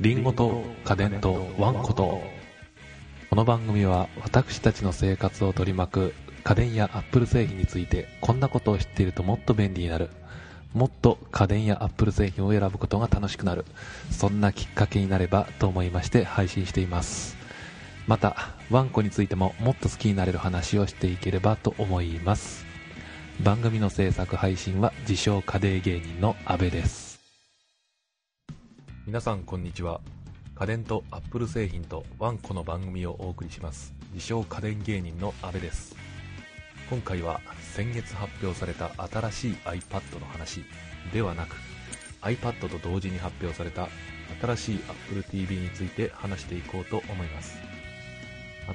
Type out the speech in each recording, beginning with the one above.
リンゴと家電とワンコと。この番組は私たちの生活を取り巻く家電やアップル製品についてこんなことを知っているともっと便利になる。もっと家電やアップル製品を選ぶことが楽しくなる。そんなきっかけになればと思いまして配信しています。またワンコについてももっと好きになれる話をしていければと思います。番組の制作配信は自称家電芸人の阿部です。皆さんこんにちは。家電とアップル製品とワンコの番組をお送りします。自称家電芸人の阿部です。今回は先月発表された新しい iPad の話ではなく iPad と同時に発表された新しい Apple TV について話していこうと思います。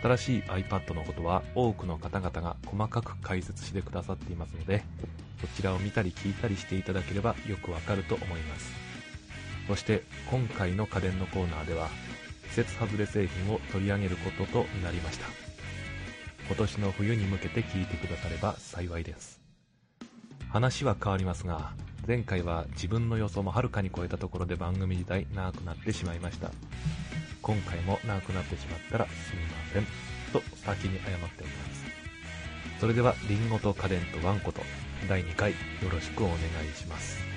新しい iPad のことは多くの方々が細かく解説してくださっていますのでそちらを見たり聞いたりしていただければよくわかると思います。そして今回の家電のコーナーでは季節外れ製品を取り上げることとなりました。今年の冬に向けて聞いてくだされば幸いです。話は変わりますが前回は自分の予想もはるかに超えたところで番組自体長くなってしまいました。今回も長くなってしまったらすみません。と先に謝っておきます。それではリンゴと家電とワンコと第2回よろしくお願いします。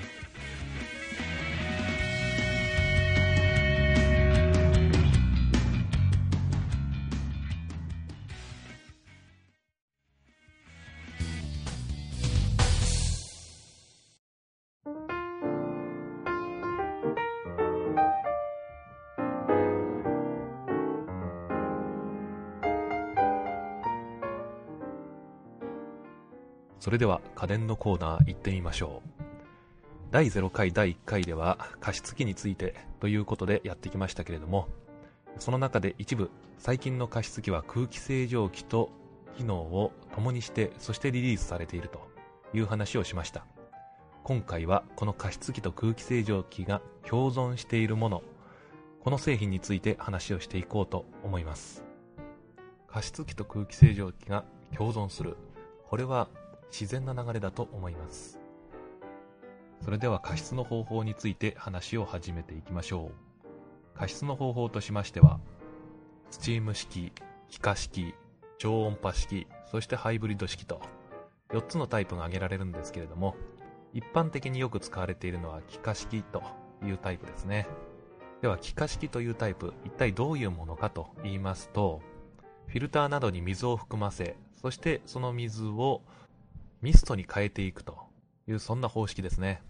それでは家電のコーナー行ってみましょう。第0回第1回では加湿器についてということでやってきましたけれどもその中で一部最近の加湿器は空気清浄機と機能を共にしてそしてリリースされているという話をしました。今回はこの加湿器と空気清浄機が共存しているもの。この製品について話をしていこうと思います。加湿器と空気清浄機が共存する。これは自然な流れだと思います。それでは加湿の方法について話を始めていきましょう。加湿の方法としましてはスチーム式気化式超音波式そしてハイブリッド式と4つのタイプが挙げられるんですけれども一般的によく使われているのは気化式というタイプですね。では気化式というタイプ一体どういうものかと言いますとフィルターなどに水を含ませそしてその水をミストに変えていくというそんな方式ですね。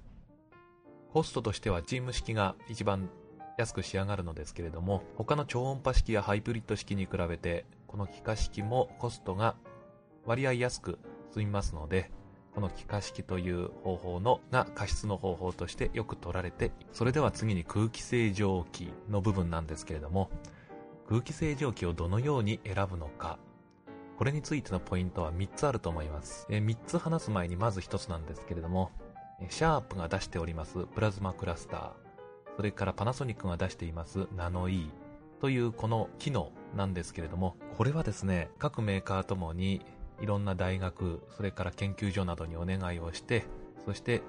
コストとしてはチーム式が一番安く仕上がるのですけれども他の超音波式やハイブリッド式に比べてこの気化式もコストが割合安く済みますのでこの気化式という方法のが加湿の方法としてよく取られてそれでは次に空気清浄機の部分なんですけれども空気清浄機をどのように選ぶのかこれについてのポイントは3つあると思います。え3つ話す前にまず1つなんですけれども、シャープが出しておりますプラズマクラスター、それからパナソニックが出していますナノイーというこの機能なんですけれども、これはですね、各メーカーともにいろんな大学、それから研究所などにお願いをして、そして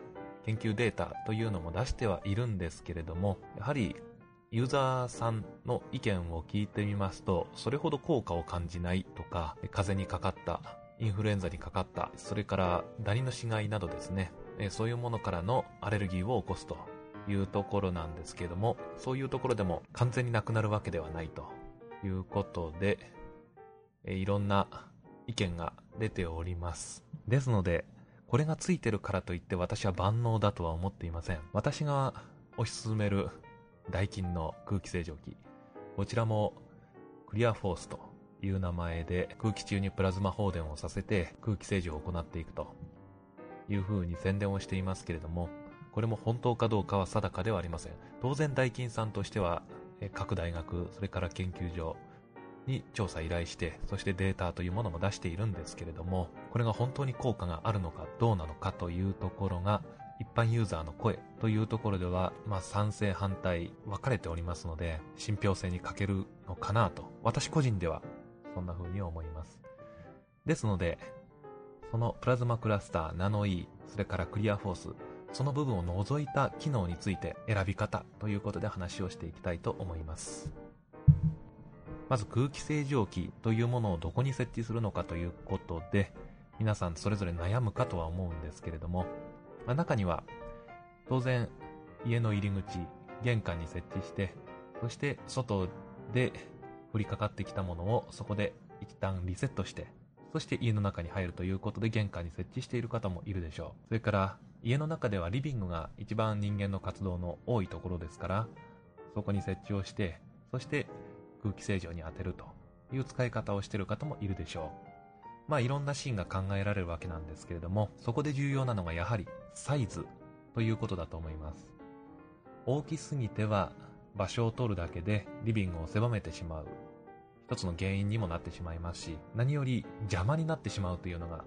研究データというのも出してはいるんですけれども、やはりユーザーさんの意見を聞いてみますと、それほど効果を感じないとか、風邪にかかった、インフルエンザにかかった、それからダニの死骸などですね、そういうものからのアレルギーを起こすというところなんですけども、そういうところでも完全になくなるわけではないということで、いろんな意見が出ております。ですので、これがついてるからといって私は万能だとは思っていません。私が推し進めるダイキンの空気清浄機。こちらもクリアフォースという名前で空気中にプラズマ放電をさせて空気清浄を行っていくという風に宣伝をしていますけれども、これも本当かどうかは定かではありません。当然ダイキンさんとしては各大学、それから研究所に調査依頼して、そしてデータというものも出しているんですけれども、これが本当に効果があるのかどうなのかというところが一般ユーザーの声というところでは、まあ、賛成反対分かれておりますので、信憑性に欠けるのかなと、私個人ではそんな風に思います。ですので、そのプラズマクラスター、ナノイー、それからクリアフォース、その部分を除いた機能について選び方ということで話をしていきたいと思います。まず空気清浄機というものをどこに設置するのかということで、皆さんそれぞれ悩むかとは思うんですけれども、まあ、中には当然家の入り口、玄関に設置して、そして外で降りかかってきたものをそこで一旦リセットして、そして家の中に入るということで玄関に設置している方もいるでしょう。それから家の中ではリビングが一番人間の活動の多いところですから、そこに設置をして、そして空気清浄に当てるという使い方をしている方もいるでしょう。まあいろんなシーンが考えられるわけなんですけれども、そこで重要なのがやはりサイズということだと思います。大きすぎては場所を取るだけでリビングを狭めてしまう一つの原因にもなってしまいますし、何より邪魔になってしまうというのが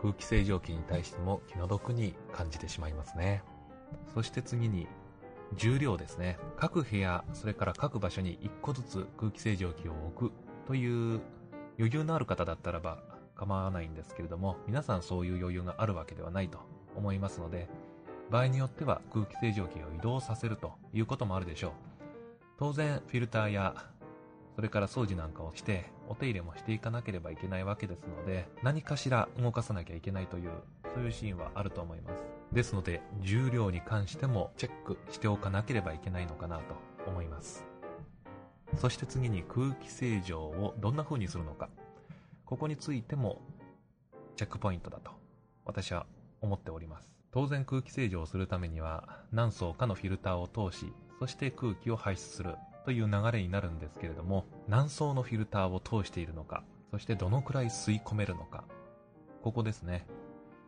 空気清浄機に対しても気の毒に感じてしまいますね。そして次に重量ですね。各部屋、それから各場所に1個ずつ空気清浄機を置くという余裕のある方だったらば構わないんですけれども、皆さんそういう余裕があるわけではないと思いますので、場合によっては空気清浄機を移動させるということもあるでしょう。当然、フィルターや、それから掃除なんかをして、お手入れもしていかなければいけないわけですので、何かしら動かさなきゃいけないという、そういうシーンはあると思います。ですので、重量に関してもチェックしておかなければいけないのかなと思います。そして次に空気清浄をどんな風にするのか。ここについてもチェックポイントだと私は思っております。当然空気清浄をするためには何層かのフィルターを通し、そして空気を排出するという流れになるんですけれども、何層のフィルターを通しているのか、そしてどのくらい吸い込めるのか。ここですね。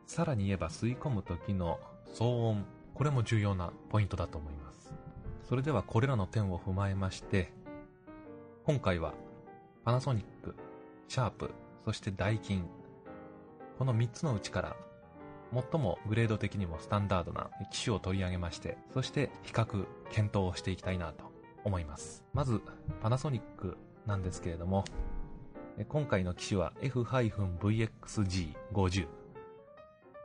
さらに言えば吸い込む時の騒音、これも重要なポイントだと思います。それではこれらの点を踏まえまして、今回はパナソニック、シャープ、そしてダイキン、この3つのうちから最もグレード的にもスタンダードな機種を取り上げまして、そして比較、検討をしていきたいなと思います。まず、パナソニックなんですけれども、今回の機種は F-VXG50。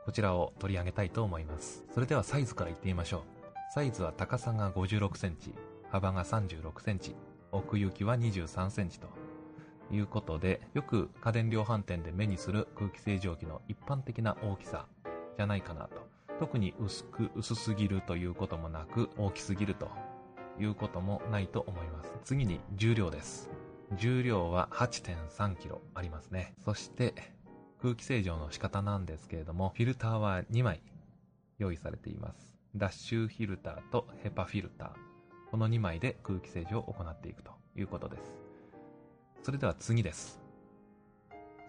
こちらを取り上げたいと思います。それではサイズから言ってみましょう。サイズは高さが56センチ、幅が36センチ、奥行きは23センチということで、よく家電量販店で目にする空気清浄機の一般的な大きさじゃないかなと。特に薄く、薄すぎるということもなく、大きすぎるということもないと思います。次に重量です。重量は 8.3kg ありますね。そして空気清浄の仕方なんですけれども、フィルターは2枚用意されています。ダッシュフィルターとヘパフィルター。この2枚で空気清浄を行っていくということです。それでは次です。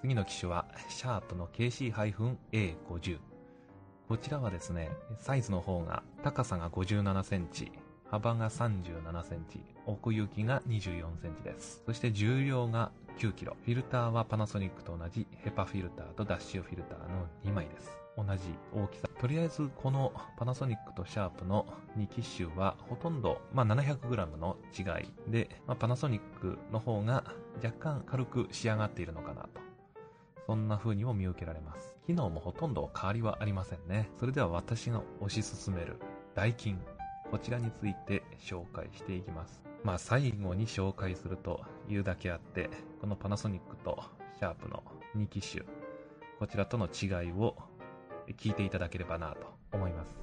次の機種は、シャープの KC-A50。こちらはですね、サイズの方が高さが57センチ、幅が37センチ、奥行きが24センチです。そして重量が9キロ。フィルターはパナソニックと同じヘパフィルターとダッシュフィルターの2枚です。同じ大きさ。とりあえずこのパナソニックとシャープの2機種はほとんど、まあ、700g の違いで、まあ、パナソニックの方が若干軽く仕上がっているのかなと。そんな風にも見受けられます。機能もほとんど変わりはありませんね。それでは私が推し進めるダイキン。こちらについて紹介していきます。まあ最後に紹介するというだけあって、このパナソニックとシャープの2機種、こちらとの違いを聞いていただければなと思います。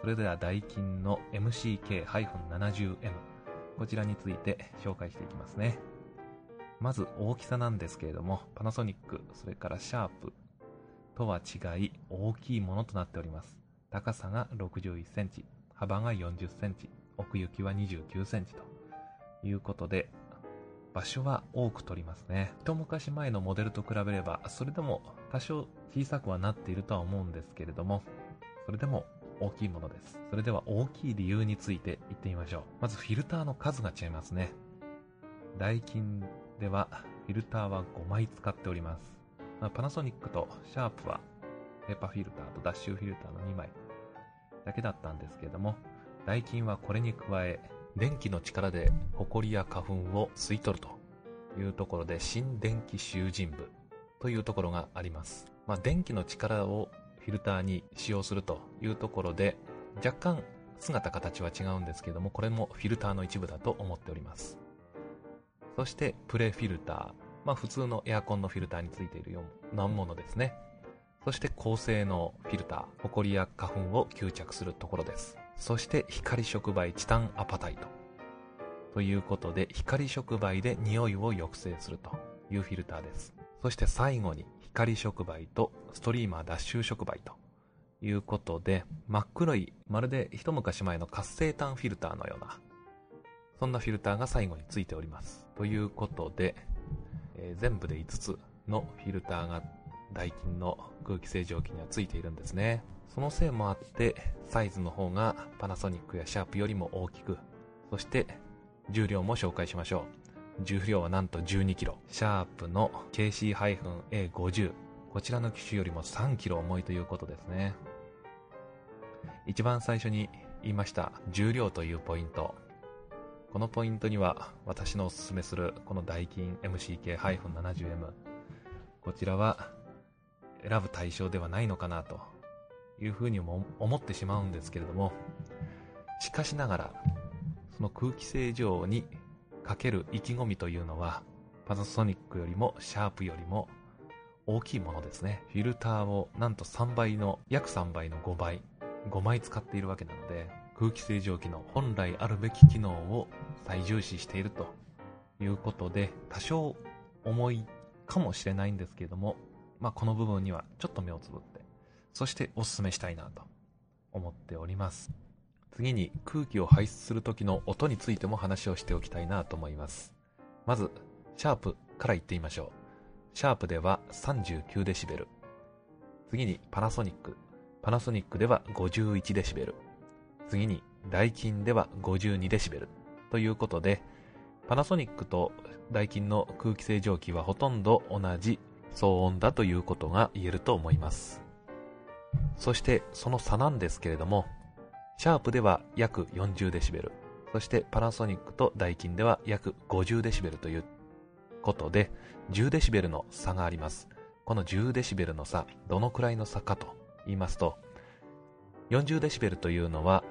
それではダイキンの MCK-70M、こちらについて紹介していきますね。まず大きさなんですけれども、パナソニック、それからシャープとは違い大きいものとなっております。高さが61センチ、幅が40センチ、奥行きは29センチということで、場所は多く取りますね。一昔前のモデルと比べれば、それでも多少小さくはなっているとは思うんですけれども、それでも大きいものです。それでは大きい理由について言ってみましょう。まずフィルターの数が違いますね。ダイキンではフィルターは5枚使っております。パナソニックとシャープはペーパーフィルターとダッシュフィルターの2枚だけだったんですけれども、ダイキンはこれに加え、電気の力で埃や花粉を吸い取るというところで新電気集塵部というところがあります。まあ、電気の力をフィルターに使用するというところで、若干姿形は違うんですけども、これもフィルターの一部だと思っております。そしてプレフィルター。まあ普通のエアコンのフィルターについているようなものですね。そして高性能フィルター。ホコリや花粉を吸着するところです。そして光触媒チタンアパタイト。ということで光触媒で匂いを抑制するというフィルターです。そして最後に光触媒とストリーマー脱臭触媒ということで真っ黒いまるで一昔前の活性炭フィルターのようなそんなフィルターが最後についております。ということで、えー、全部で5つのフィルターがダイキンの空気清浄機にはついているんですね。そのせいもあって、サイズの方がパナソニックやシャープよりも大きく、そして重量も紹介しましょう。重量はなんと 12kg。シャープの KC-A50。こちらの機種よりも 3kg 重いということですね。一番最初に言いました重量というポイント。このポイントには私のおすすめするこのダイキン MCK-70M こちらは選ぶ対象ではないのかなというふうにも思ってしまうんですけれどもしかしながらその空気清浄にかける意気込みというのはパナソニックよりもシャープよりも大きいものですね。フィルターをなんと3倍の約3倍の5倍5枚使っているわけなので空気清浄機の本来あるべき機能を最重視しているということで、多少重いかもしれないんですけれども、まあ、この部分にはちょっと目をつぶって、そしてお勧めしたいなと思っております。次に空気を排出する時の音についても話をしておきたいなと思います。まず、シャープから言ってみましょう。シャープでは 39dB。次にパナソニック。パナソニックでは 51dB。次にダイキンでは 52dB ということで、パナソニックとダイキンの空気清浄機はほとんど同じ騒音だということが言えると思います。そしてその差なんですけれども、シャープでは約 40dB、そしてパナソニックとダイキンでは約 50dB ということで、10dB の差があります。この 10dB の差、どのくらいの差かと言いますと、40dB というのは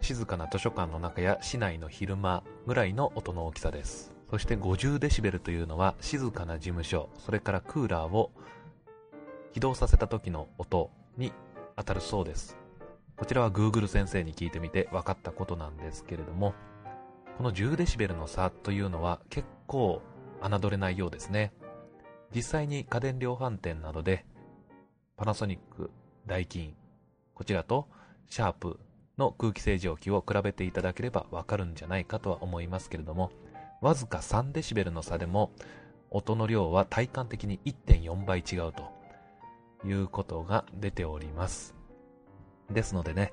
静かな図書館の中や市内の昼間ぐらいの音の大きさです。そして 50dB というのは静かな事務所、それからクーラーを起動させた時の音に当たるそうです。こちらは Google 先生に聞いてみて分かったことなんですけれども、この 10dB の差というのは結構侮れないようですね。実際に家電量販店などでパナソニック、ダイキン、こちらとシャープの空気清浄機を比べていただければわかるんじゃないかとは思いますけれども、わずか3デシベルの差でも音の量は体感的に1.4倍違うということが出ております。ですのでね、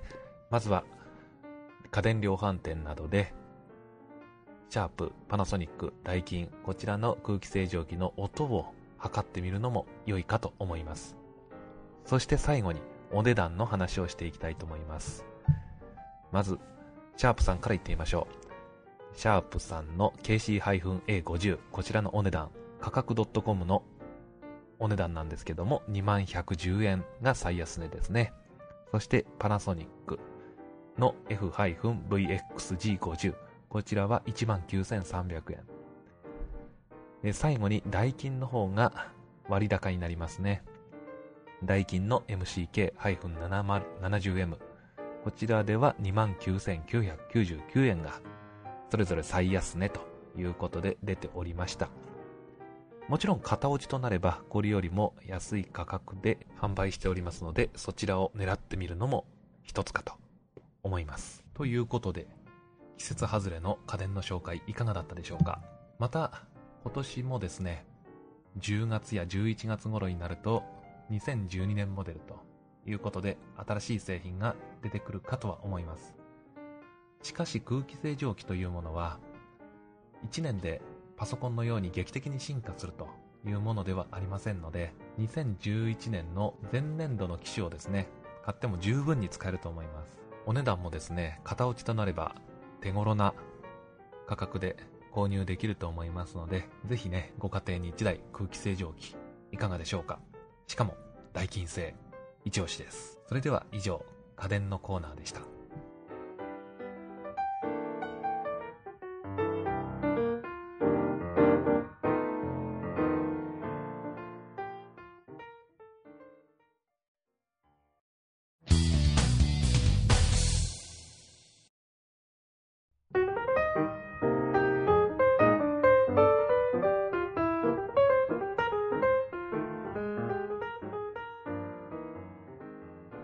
まずは家電量販店などでシャープ、パナソニック、ダイキン、こちらの空気清浄機の音を測ってみるのも良いかと思います。そして最後にお値段の話をしていきたいと思います。まず、シャープさんから言ってみましょう。シャープさんの KC-A50、こちらのお値段、価格 .com のお値段なんですけども、2110円が最安値ですね。そしてパナソニックの F-VXG50、こちらは19,300円。最後にダイキンの方が割高になりますね。ダイキンの MCK-70M。こちらでは29,999円が、それぞれ最安値ということで出ておりました。もちろん型落ちとなれば、これよりも安い価格で販売しておりますので、そちらを狙ってみるのも一つかと思います。ということで、季節外れの家電の紹介いかがだったでしょうか？また、今年もですね、10月や11月頃になると、2012年モデルということで新しい製品が出てくるかとは思います。しかし空気清浄機というものは1年でパソコンのように劇的に進化するというものではありませんので2011年の前年度の機種をですね買っても十分に使えると思います。お値段もですね、型落ちとなれば手頃な価格で購入できると思いますので、ぜひね、ご家庭に1台空気清浄機いかがでしょうか。しかも、代金制。一押しです。それでは以上、家電のコーナーでした。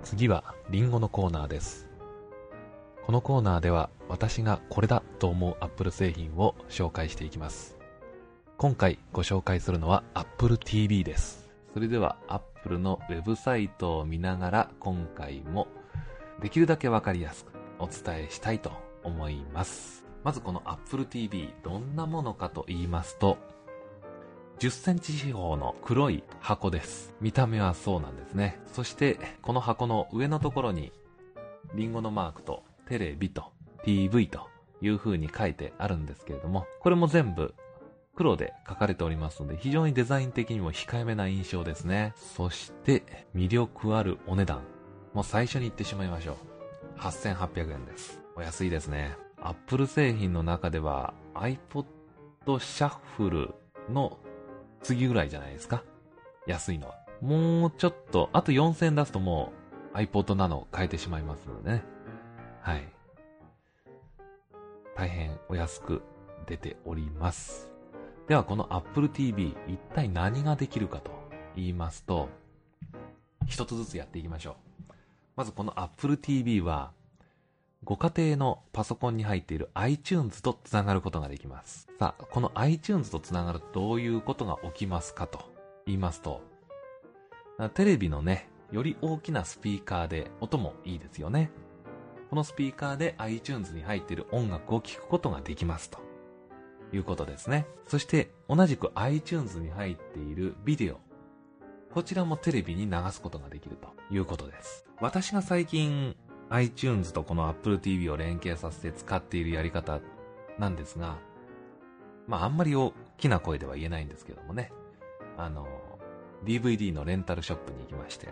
次はリンゴのコーナーです。このコーナーでは私がこれだと思う Apple 製品を紹介していきます。今回ご紹介するのは Apple TV です。それでは Apple のウェブサイトを見ながら今回もできるだけわかりやすくお伝えしたいと思います。まずこの Apple TV どんなものかと言いますと10センチ四方の黒い箱です。見た目はそうなんですね。そして、この箱の上のところに、リンゴのマークとテレビと TV という風に書いてあるんですけれども、これも全部黒で書かれておりますので、非常にデザイン的にも控えめな印象ですね。そして、魅力あるお値段。もう最初に言ってしまいましょう。8800円です。お安いですね。Apple 製品の中では iPod シャッフルの次ぐらいじゃないですか？安いのは。もうちょっと、あと4000出すともう iPod Nano 変えてしまいますのでね。はい。大変お安く出ております。ではこの Apple TV 一体何ができるかと言いますと、一つずつやっていきましょう。まずこの Apple TV はご家庭のパソコンに入っている iTunes とつながることができます。さあ、この iTunes とつながるとどういうことが起きますかと言いますと、テレビのね、より大きなスピーカーで音もいいですよね。このスピーカーで iTunes に入っている音楽を聴くことができますということですね。そして同じく iTunes に入っているビデオ。こちらもテレビに流すことができるということです。私が最近 iTunes とこの Apple TV を連携させて使っているやり方なんですが、まああんまり大きな声では言えないんですけどもね、あの、DVD のレンタルショップに行きまして、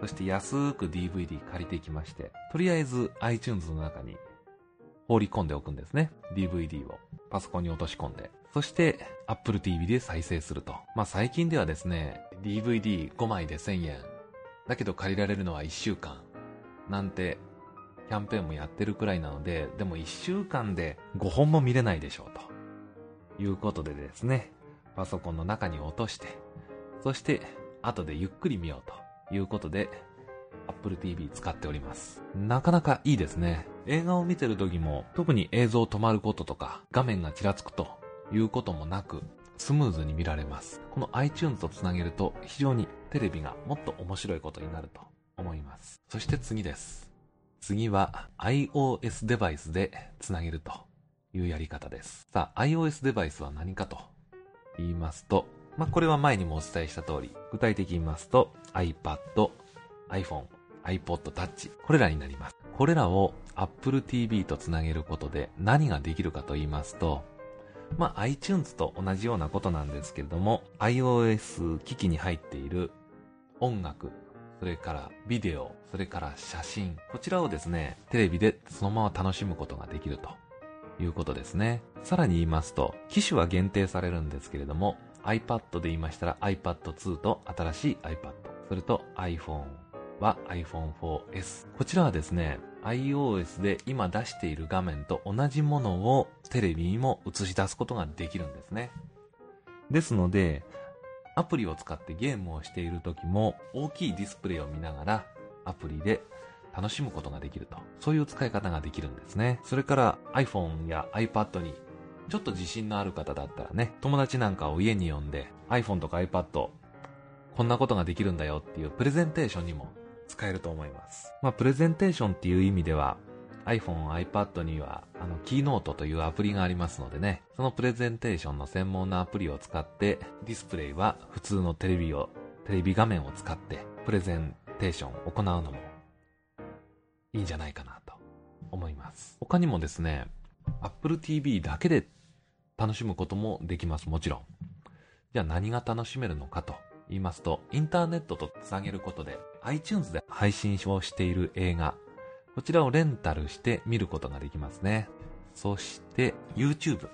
そして安く DVD 借りていきまして、とりあえず iTunes の中に放り込んでおくんですね。DVD をパソコンに落とし込んで。そして Apple TV で再生すると。まあ最近ではですね、DVD5 枚で1000円。だけど借りられるのは1週間。なんてキャンペーンもやってるくらいなので、でも1週間で5本も見れないでしょうということでですね、パソコンの中に落として、そして後でゆっくり見ようということで Apple TV 使っております。なかなかいいですね。映画を見てる時も特に映像止まることとか画面がちらつくということもなくスムーズに見られます。この iTunes とつなげると非常にテレビがもっと面白いことになると思います。そして次です。次は iOS デバイスでつなげるというやり方です。さあ、iOS デバイスは何かと言いますと、まあ、これは前にもお伝えした通り、具体的に言いますと iPad、iPhone、iPod Touch、これらになります。これらを Apple TV とつなげることで何ができるかと言いますと、まあ、iTunes と同じようなことなんですけれども、iOS 機器に入っている音楽、それからビデオ、それから写真、こちらをですね、テレビでそのまま楽しむことができるということですね。さらに言いますと、機種は限定されるんですけれども、iPad で言いましたら iPad2 と新しい iPad、それと iPhone は iPhone4S。こちらはですね、iOS で今出している画面と同じものをテレビにも映し出すことができるんですね。ですので、アプリを使ってゲームをしている時も大きいディスプレイを見ながらアプリで楽しむことができると。そういう使い方ができるんですね。それから iPhone や iPad にちょっと自信のある方だったらね、友達なんかを家に呼んで iPhone とか iPad こんなことができるんだよっていうプレゼンテーションにも使えると思います。まあ、プレゼンテーションっていう意味では iPhone、iPad には、あの、キーノートというアプリがありますのでね、そのプレゼンテーションの専門のアプリを使って、ディスプレイは普通のテレビを、テレビ画面を使って、プレゼンテーションを行うのも、いいんじゃないかなと思います。他にもですね、Apple TV だけで楽しむこともできます、もちろん。じゃあ何が楽しめるのかと言いますと、インターネットとつなげることで iTunes で配信をしている映画、こちらをレンタルして見ることができますね。そして YouTube。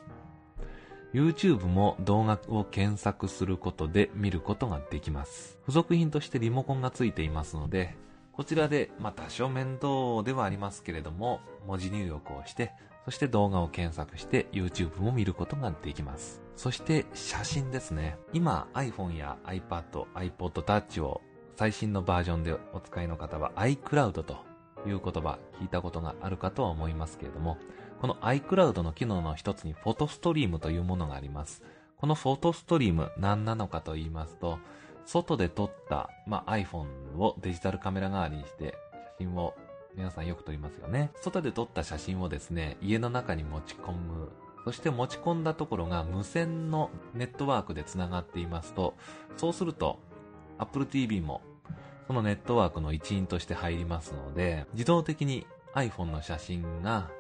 YouTube も動画を検索することで見ることができます。付属品としてリモコンがついていますので、こちらで、まあ多少面倒ではありますけれども、文字入力をして、そして動画を検索して YouTube も見ることができます。そして写真ですね。今 iPhone や iPad、iPod Touch を最新のバージョンでお使いの方は iCloud という言葉聞いたことがあるかとは思いますけれども、この iCloud の機能の一つにフォトストリームというものがあります。このフォトストリーム何なのかと言いますと、外で撮った、まあ、iPhone をデジタルカメラ代わりにして写真を皆さんよく撮りますよね。外で撮った写真をですね、家の中に持ち込む。そして持ち込んだところが無線のネットワークで繋がっていますと、そうすると Apple TV もそのネットワークの一員として入りますので、自動的に iPhone の写真が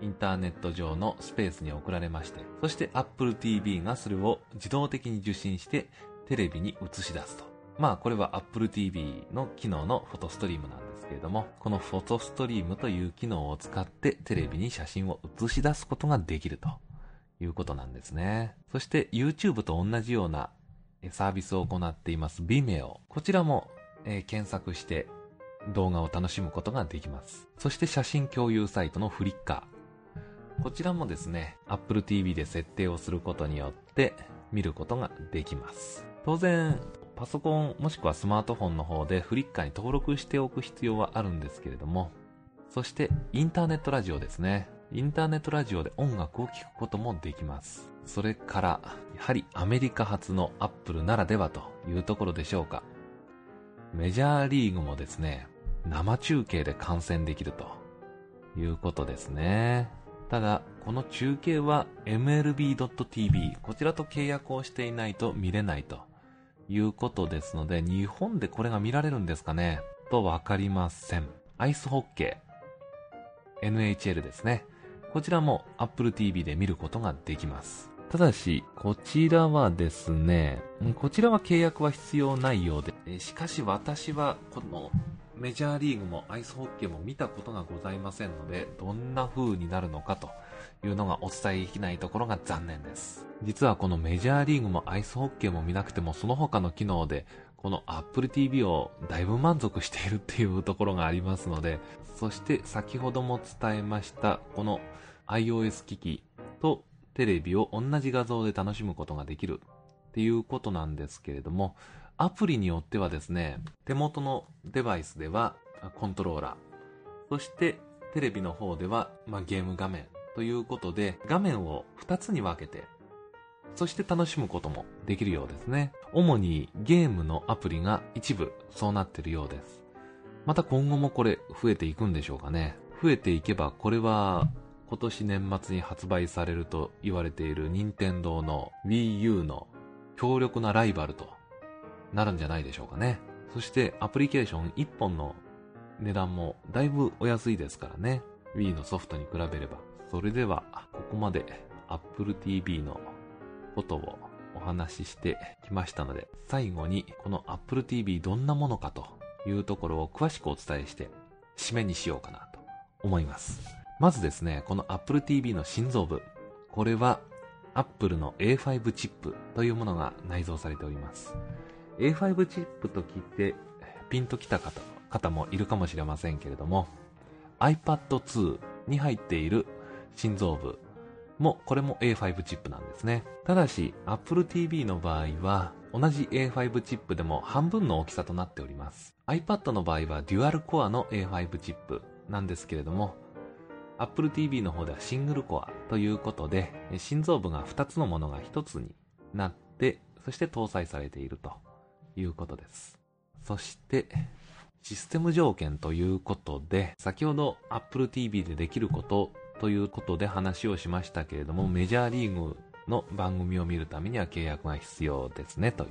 インターネット上のスペースに送られまして、そして Apple TV がそれを自動的に受信してテレビに映し出すと。まあこれは Apple TV の機能のフォトストリームなんですけれども、このフォトストリームという機能を使ってテレビに写真を映し出すことができるということなんですね。そして YouTube と同じようなサービスを行っています Vimeo。こちらも、えー、検索して動画を楽しむことができます。そして写真共有サイトのフリッカー。こちらもですね、Apple TV で設定をすることによって見ることができます。当然、パソコンもしくはスマートフォンの方でフリッカーに登録しておく必要はあるんですけれども、そしてインターネットラジオですね。インターネットラジオで音楽を聴くこともできます。それから、やはりアメリカ発の Apple ならではというところでしょうか。メジャーリーグもですね、生中継で観戦できるということですね。ただ、この中継は MLB.tv、こちらと契約をしていないと見れないということですので、日本でこれが見られるんですかねとわかりません。アイスホッケー、NHL ですね。こちらも Apple TV で見ることができます。ただし、こちらはですね、こちらは契約は必要ないようで、しかし私はこのメジャーリーグもアイスホッケーも見たことがございませんので、どんな風になるのかというのがお伝えできないところが残念です。実はこのメジャーリーグもアイスホッケーも見なくてもその他の機能でこの Apple TV をだいぶ満足しているっていうところがありますので、そして先ほども伝えましたこの iOS 機器とテレビを同じ画像で楽しむことができるっていうことなんですけれども、アプリによってはですね、手元のデバイスではコントローラー、そしてテレビの方では、まあ、ゲーム画面ということで、画面を2つに分けて、そして楽しむこともできるようですね。主にゲームのアプリが一部そうなってるようです。また今後もこれ増えていくんでしょうかね。増えていけばこれは今年年末に発売されると言われている任天堂の Wii U の強力なライバルとなるんじゃないでしょうかね。そしてアプリケーション1本の値段もだいぶお安いですからね。Wii のソフトに比べれば。それでは、ここまで Apple TV のことをお話ししてきましたので、最後にこの Apple TV どんなものかというところを詳しくお伝えして締めにしようかなと思います。まずですね、この Apple TV の心臓部。これは Apple の A5 チップというものが内蔵されております。A5 チップと聞いてピンときた方方もいるかもしれませんけれども iPad2 に入っている心臓部もこれも A5 チップなんですねただし Apple TV の場合は同じ A5 チップでも半分の大きさとなっております iPad の場合はデュアルコアの A5 チップなんですけれども Apple TV の方ではシングルコアということで心臓部が2つのものが1つになってそして搭載されているということです。そして、システム条件ということで、先ほど Apple TV でできることということで話をしましたけれども、メジャーリーグの番組を見るためには契約が必要ですね、と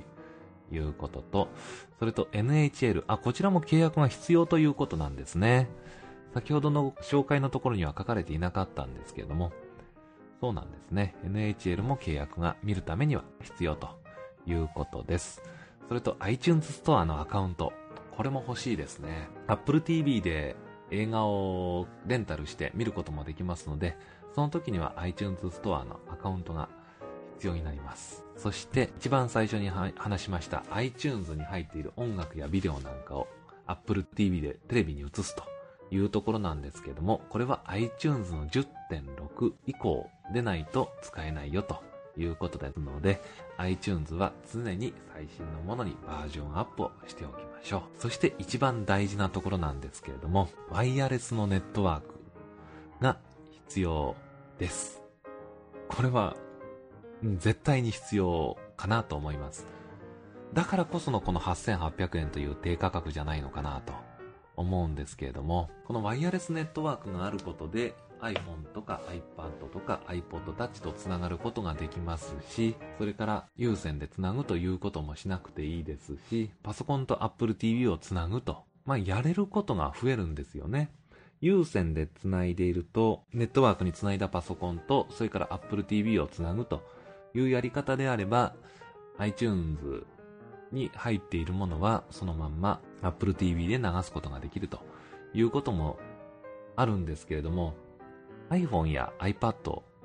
いうことと、それと NHL、あ、こちらも契約が必要ということなんですね。先ほどの紹介のところには書かれていなかったんですけれども、そうなんですね。NHL も契約が見るためには必要ということです。それと iTunes ストアのアカウント。これも欲しいですね。Apple TV で映画をレンタルして見ることもできますので、その時には iTunes ストアのアカウントが必要になります。そして一番最初に話しました iTunes に入っている音楽やビデオなんかを Apple TV でテレビに映すというところなんですけども、これは iTunes の10.6以降でないと使えないよということですので、iTunes は常に最新のものにバージョンアップをしておきましょう。そして一番大事なところなんですけれども、ワイヤレスのネットワークが必要です。これは、絶対に必要かなと思います。だからこそのこの8800円という低価格じゃないのかなと思うんですけれども、このワイヤレスネットワークがあることで iPhone とか iPad とか iPod Touch とつながることができますし、それから有線でつなぐということもしなくていいですし、パソコンと Apple TV をつなぐと、まあ、やれることが増えるんですよね。有線でつないでいると、ネットワークにつないだパソコンと、それから Apple TV をつなぐというやり方であれば、iTunes に入っているものはそのまんま Apple TV で流すことができるということもあるんですけれども iPhone や iPad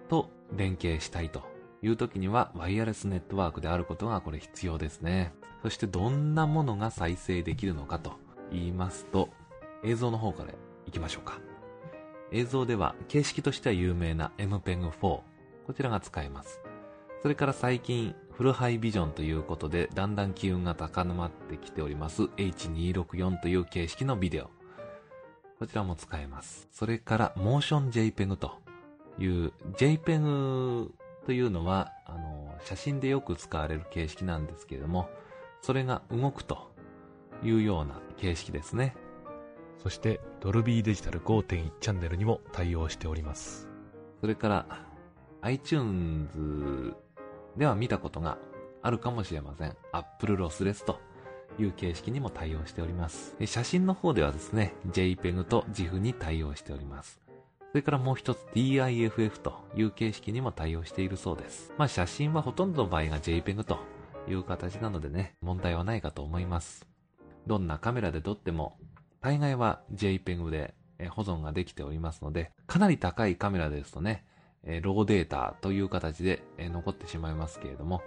と連携したいという時にはワイヤレスネットワークであることがこれ必要ですね。そしてどんなものが再生できるのかと言いますと映像の方から行きましょうか。映像では形式としては有名な MPEG-4 こちらが使えます。それから最近フルハイビジョンということで、だんだん機運が高まってきております H264 という形式のビデオ。こちらも使えます。それから、モーション JPEG という、JPEG というのは、あの、写真でよく使われる形式なんですけれども、それが動くというような形式ですね。そして、ドルビーデジタル5.1チャンネルにも対応しております。それから、iTunes では見たことがあるかもしれません。Apple ロスレスという形式にも対応しております。写真の方ではですね、JPEG と GIF に対応しております。それからもう一つ DIFF という形式にも対応しているそうです。まあ写真はほとんどの場合が JPEG という形なのでね、問題はないかと思います。どんなカメラで撮っても、大概は JPEG で保存ができておりますので、かなり高いカメラですとね、え、ローデータという形で、え、残ってしまいますけれども、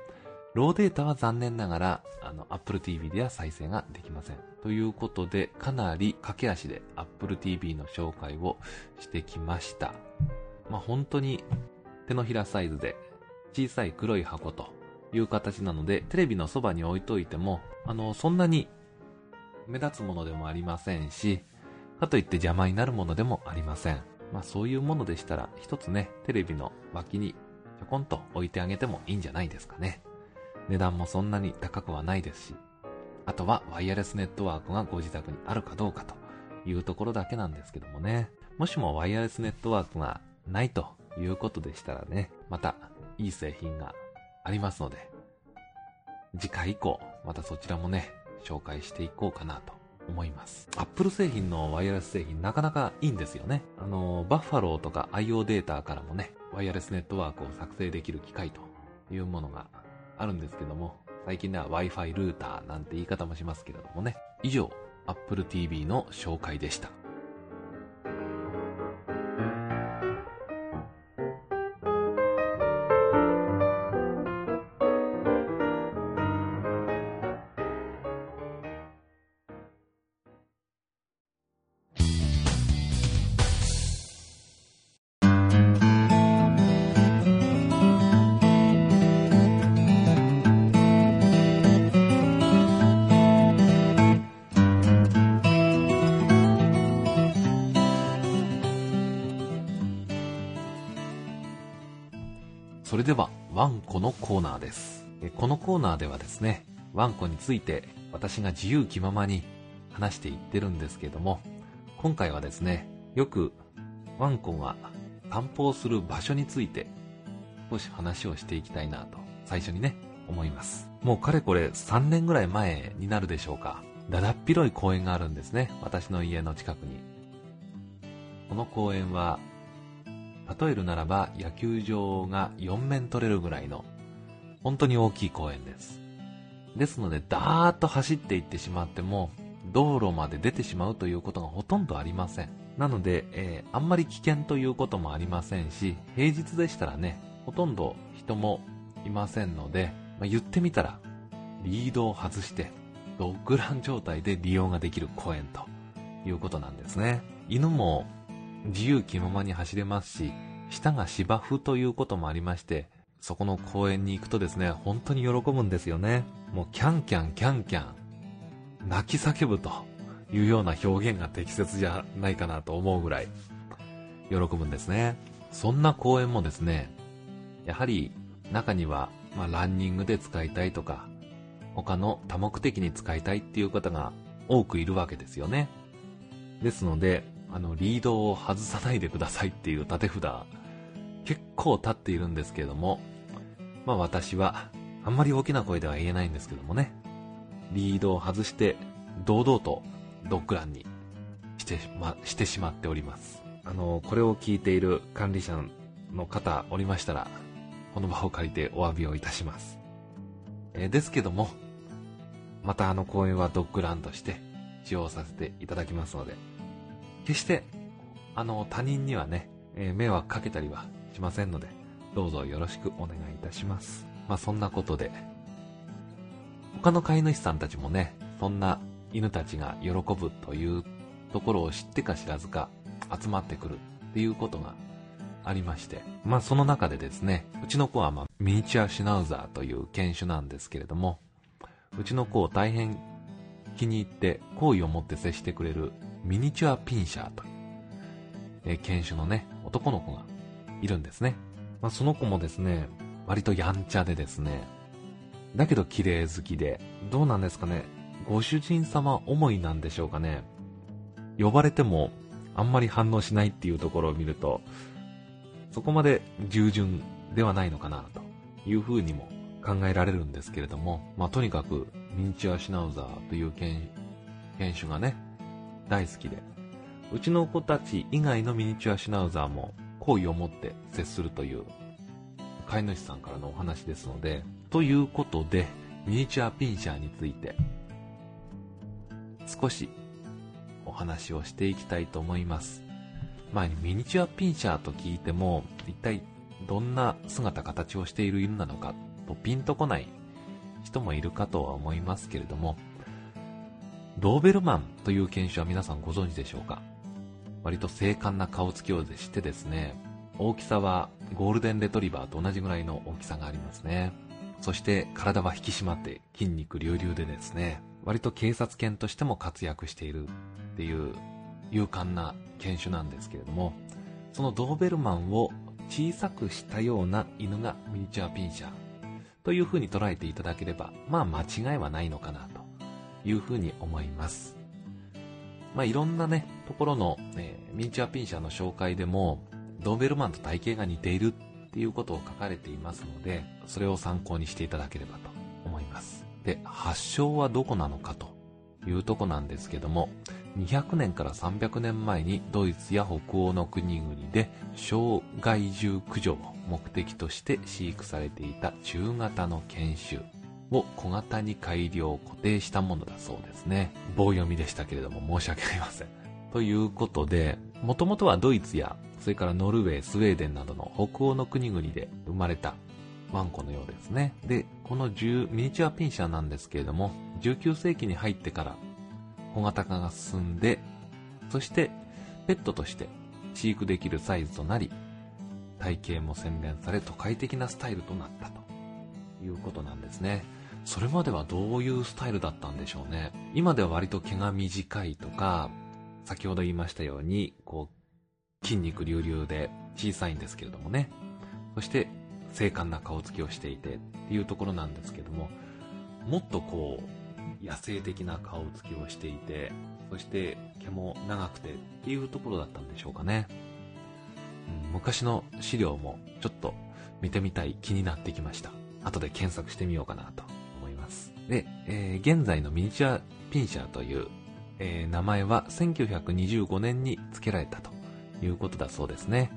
ローデータは残念ながら、あの、Apple TV では再生ができません。ということで、かなり駆け足で Apple TV の紹介をしてきました。まあ、本当に手のひらサイズで小さい黒い箱という形なので、テレビのそばに置いといても、あの、そんなに目立つものでもありませんし、かといって邪魔になるものでもありません。まあそういうものでしたら、一つね、テレビの脇にちょこんと置いてあげてもいいんじゃないですかね。値段もそんなに高くはないですし、あとはワイヤレスネットワークがご自宅にあるかどうかというところだけなんですけどもね。もしもワイヤレスネットワークがないということでしたらね、またいい製品がありますので、次回以降、またそちらもね、紹介していこうかなと思います。Apple 製品のワイヤレス製品なかなかいいんですよね。あの、バッファローとか IO データからもね、ワイヤレスネットワークを作成できる機械というものがあるんですけども、最近では Wi-Fi ルーターなんて言い方もしますけれどもね。以上、Apple TV の紹介でした。ですね、ワンコについて私が自由気ままに話していってるんですけども、今回はですね、よくワンコが散歩をする場所について少し話をしていきたいなと最初にね、思います。もうかれこれ3年ぐらい前になるでしょうか。だだっ広い公園があるんですね。私の家の近くに。この公園は例えるならば野球場が4面取れるぐらいの本当に大きい公園です。ですので、ダーッと走っていってしまっても、道路まで出てしまうということがほとんどありません。なので、えー、あんまり危険ということもありませんし、平日でしたらね、ほとんど人もいませんので、まあ、言ってみたら、リードを外して、ドッグラン状態で利用ができる公園ということなんですね。犬も自由気ままに走れますし、下が芝生ということもありまして、そこの公園に行くとですね、本当に喜ぶんですよね。もうキャンキャンキャンキャン、泣き叫ぶというような表現が適切じゃないかなと思うぐらい、喜ぶんですね。そんな公園もですね、やはり中には、まあ、ランニングで使いたいとか、他の多目的に使いたいっていう方が多くいるわけですよね。ですので、あの、リードを外さないでくださいっていう縦札、結構立っているんですけれども、まあ私は、あんまり大きな声では言えないんですけどもね、リードを外して、堂々とドッグランにしてま、してしまっております。あの、これを聞いている管理者の方おりましたら、この場を借りてお詫びをいたします。えー、ですけども、またあの公園はドッグランとして使用させていただきますので、決して、あの、他人にはね、えー、迷惑かけたりはしませんので、どうぞよろしくお願いいたします。まあ、そんなことで、他の飼い主さんたちもね、そんな犬たちが喜ぶというところを知ってか知らずか集まってくるっていうことがありまして、まあその中でですね、うちの子はまミニチュアシュナウザーという犬種なんですけれども、うちの子を大変気に入って好意を持って接してくれるミニチュアピンシャーという、え犬種のね、男の子がいるんですね。まあその子もですね、割とやんちゃでですね、だけど綺麗好きで、どうなんですかね、ご主人様思いなんでしょうかね。呼ばれてもあんまり反応しないっていうところを見ると、そこまで従順ではないのかなというふうにも考えられるんですけれども、まあ、とにかくミニチュアシュナウザーという犬犬種がね、大好きで、うちの子たち以外のミニチュアシュナウザーも好意を持って接するという飼い主さんからのお話ですので、ということで、ミニチュアピンシャーについて少しお話をしていきたいと思います。まあ、ミニチュアピンシャーと聞いても、一体どんな姿形をしている犬なのかとピンとこない人もいるかとは思いますけれども、ドーベルマンという犬種は皆さんご存知でしょうか？割と精悍な顔つきをしてですね、大きさはゴールデンレトリバーと同じぐらいの大きさがありますね。そして体は引き締まって筋肉隆々でですね、割と警察犬としても活躍しているっていう勇敢な犬種なんですけれども、そのドーベルマンを小さくしたような犬がミニチュアピンシャーという風に捉えていただければ、まあ間違いはないのかなという風に思います。まあいろんなね、ところの、えー、ミニチュアピンシャーの紹介でも、ドーベルマンと体型が似ているっていうことを書かれていますので、それを参考にしていただければと思います。で、発祥はどこなのかというとこなんですけども、200年から300年前にドイツや北欧の国々で小害獣駆除を目的として飼育されていた中型の犬種を小型に改良固定したものだそうですね。棒読みでしたけれども申し訳ありません。ということで、もともとはドイツや、それからノルウェー、スウェーデンなどの北欧の国々で生まれたワンコのようですね。で、この10ミニチュアピンシャーなんですけれども、19世紀に入ってから小型化が進んで、そしてペットとして飼育できるサイズとなり、体型も洗練され都会的なスタイルとなったということなんですね。それまではどういうスタイルだったんでしょうね。今では割と毛が短いとか、先ほど言いましたように、こう、筋肉隆々で小さいんですけれどもね。そして精悍な顔つきをしていてっていうところなんですけども、もっとこう、野生的な顔つきをしていて、そして毛も長くてっていうところだったんでしょうかね。うん、昔の資料もちょっと見てみたい気になってきました。後で検索してみようかなと。で、えー、現在のミニチュアピンシャーという、えー、名前は1925年に付けられたということだそうですね。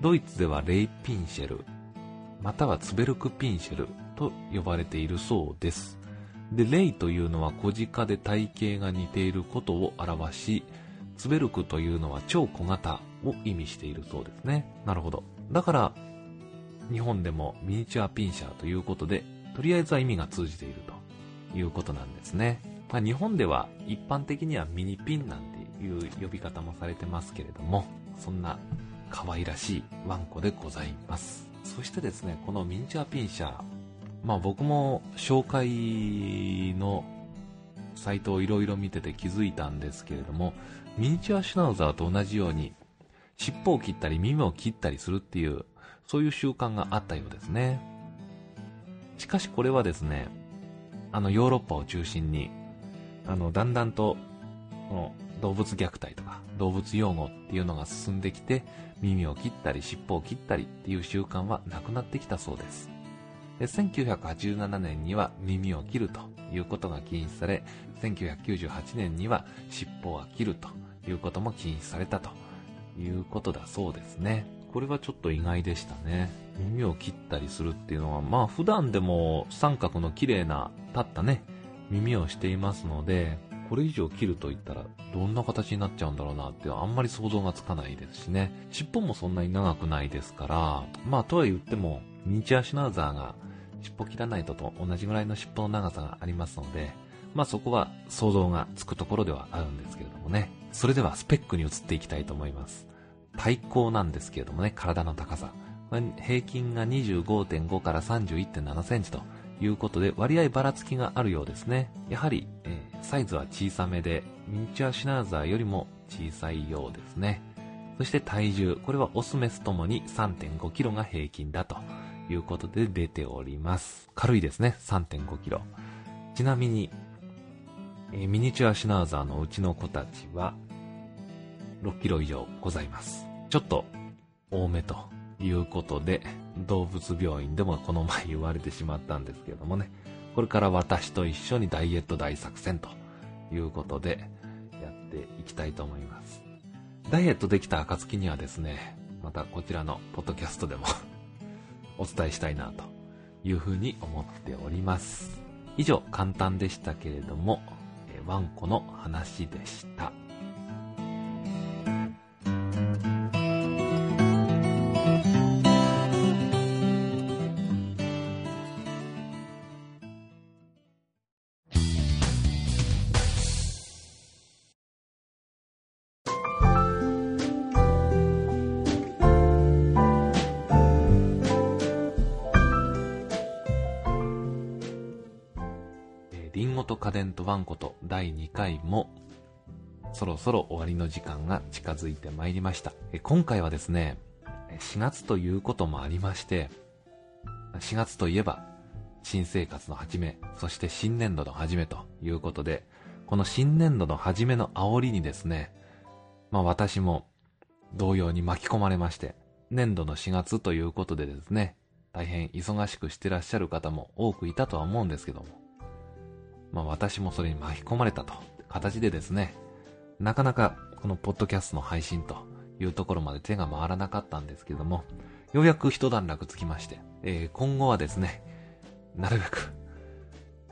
ドイツではレイピンシェル、またはツベルクピンシェルと呼ばれているそうです。で、レイというのは小鹿で体型が似ていることを表し、ツベルクというのは超小型を意味しているそうですね。なるほど。だから、日本でもミニチュアピンシャーということで、とりあえずは意味が通じているということなんですね。まあ、日本では一般的にはミニピンなんていう呼び方もされてますけれども、そんな可愛らしいワンコでございます。そしてですね、このミニチュアピンシャー、まあ僕も紹介のサイトをいろいろ見てて気づいたんですけれども、ミニチュアシュナウザーと同じように、尻尾を切ったり耳を切ったりするっていう、そういう習慣があったようですね。しかしこれはですね、あのヨーロッパを中心に、あの、だんだんと、この動物虐待とか動物養護っていうのが進んできて、耳を切ったり尻尾を切ったりっていう習慣はなくなってきたそうです。で1987年には耳を切るということが禁止され、1998年には尻尾は切るということも禁止されたということだそうですね。これはちょっと意外でしたね。耳を切ったりするっていうのは、まあ普段でも三角の綺麗な立ったね、耳をしていますので、これ以上切ると言ったらどんな形になっちゃうんだろうなってあんまり想像がつかないですしね。尻尾もそんなに長くないですから、まあとは言ってもミニチュアシュナウザーが尻尾切らないとと同じぐらいの尻尾の長さがありますので、まあそこは想像がつくところではあるんですけれどもね。それではスペックに移っていきたいと思います。体高なんですけれどもね、体の高さ。平均が25.5から31.7センチということで割合ばらつきがあるようですね。やはり、えー、サイズは小さめでミニチュアシュナウザーよりも小さいようですね。そして体重、これはオスメスともに 3.5kg が平均だということで出ております。軽いですね、3.5kg。ちなみに、えー、ミニチュアシュナウザーのうちの子たちは 6kg 以上ございます。ちょっと多めということで、動物病院でもこの前言われてしまったんですけれどもね、これから私と一緒にダイエット大作戦ということでやっていきたいと思います。ダイエットできた暁にはですね、またこちらのポッドキャストでも お伝えしたいなというふうに思っております。以上、簡単でしたけれども、ワンコの話でした。家電とワンコと第2回もそろそろ終わりの時間が近づいてまいりました。今回はですね、4月ということもありまして、4月といえば新生活の始め、そして新年度の始めということで、この新年度の始めの煽りにですね、まあ私も同様に巻き込まれまして、年度の4月ということでですね、大変忙しくしてらっしゃる方も多くいたとは思うんですけども、まあ私もそれに巻き込まれたと形でですね、なかなかこのポッドキャストの配信というところまで手が回らなかったんですけども、ようやく一段落つきまして、えー、今後はですね、なるべく、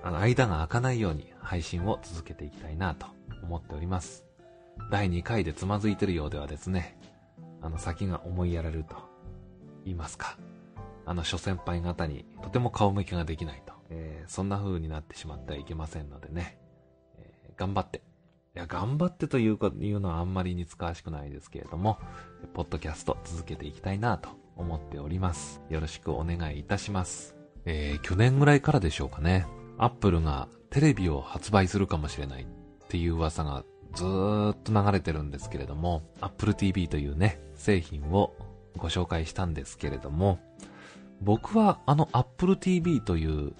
あの、間が空かないように配信を続けていきたいなと思っております。第2回でつまずいてるようではですね、あの、先が思いやられると言いますか、あの、諸先輩方にとても顔向けができないとえー、そんな風になってしまってはいけませんのでね、えー、頑張って、いや、頑張ってというか、いうのはあんまり似つかわしくないですけれども、ポッドキャスト続けていきたいなと思っております。よろしくお願いいたします。えー、去年ぐらいからでしょうかね。アップルがテレビを発売するかもしれないっていう噂がずーっと流れてるんですけれども、Apple TV というね、製品をご紹介したんですけれども、僕はあの Apple TV という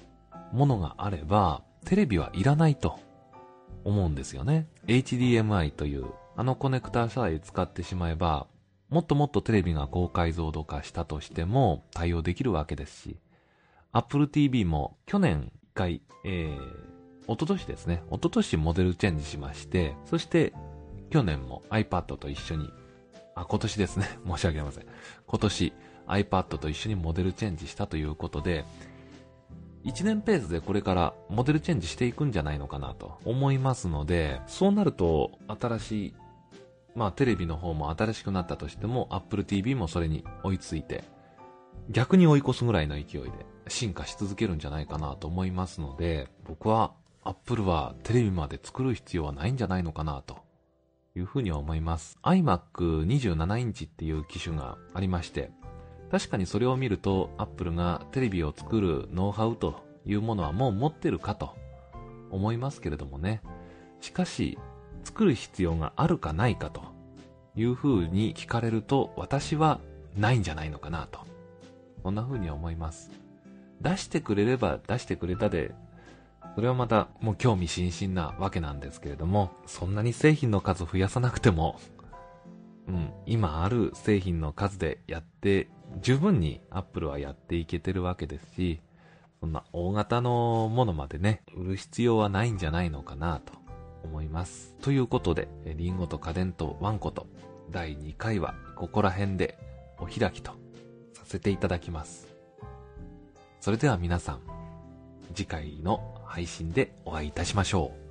ものがあれば、テレビはいらないと思うんですよね。HDMI というあのコネクターさえ使ってしまえば、もっともっとテレビが高解像度化したとしても対応できるわけですし、Apple TV も去年一回、えー、一昨年ですね、一昨年モデルチェンジしまして、そして去年も iPad と一緒に、あ、今年ですね、申し訳ありません。今年 iPad と一緒にモデルチェンジしたということで、1年ペースでこれからモデルチェンジしていくんじゃないのかなと思いますので、そうなると新しい、まあテレビの方も新しくなったとしても Apple TV もそれに追いついて、逆に追い越すぐらいの勢いで進化し続けるんじゃないかなと思いますので、僕は Apple はテレビまで作る必要はないんじゃないのかなというふうに思います。iMac27 インチっていう機種がありまして、確かにそれを見ると Apple がテレビを作るノウハウというものはもう持ってるかと思いますけれどもね。しかし、作る必要があるかないかというふうに聞かれると私はないんじゃないのかなと。そんなふうに思います。出してくれれば出してくれたで、それはまたもう興味津々なわけなんですけれども、そんなに製品の数増やさなくても、うん、今ある製品の数でやって十分にアップルはやっていけてるわけですし、そんな大型のものまでね、売る必要はないんじゃないのかなと思います。ということで、リンゴと家電とワンコと第2回はここら辺でお開きとさせていただきます。それでは皆さん、次回の配信でお会いいたしましょう。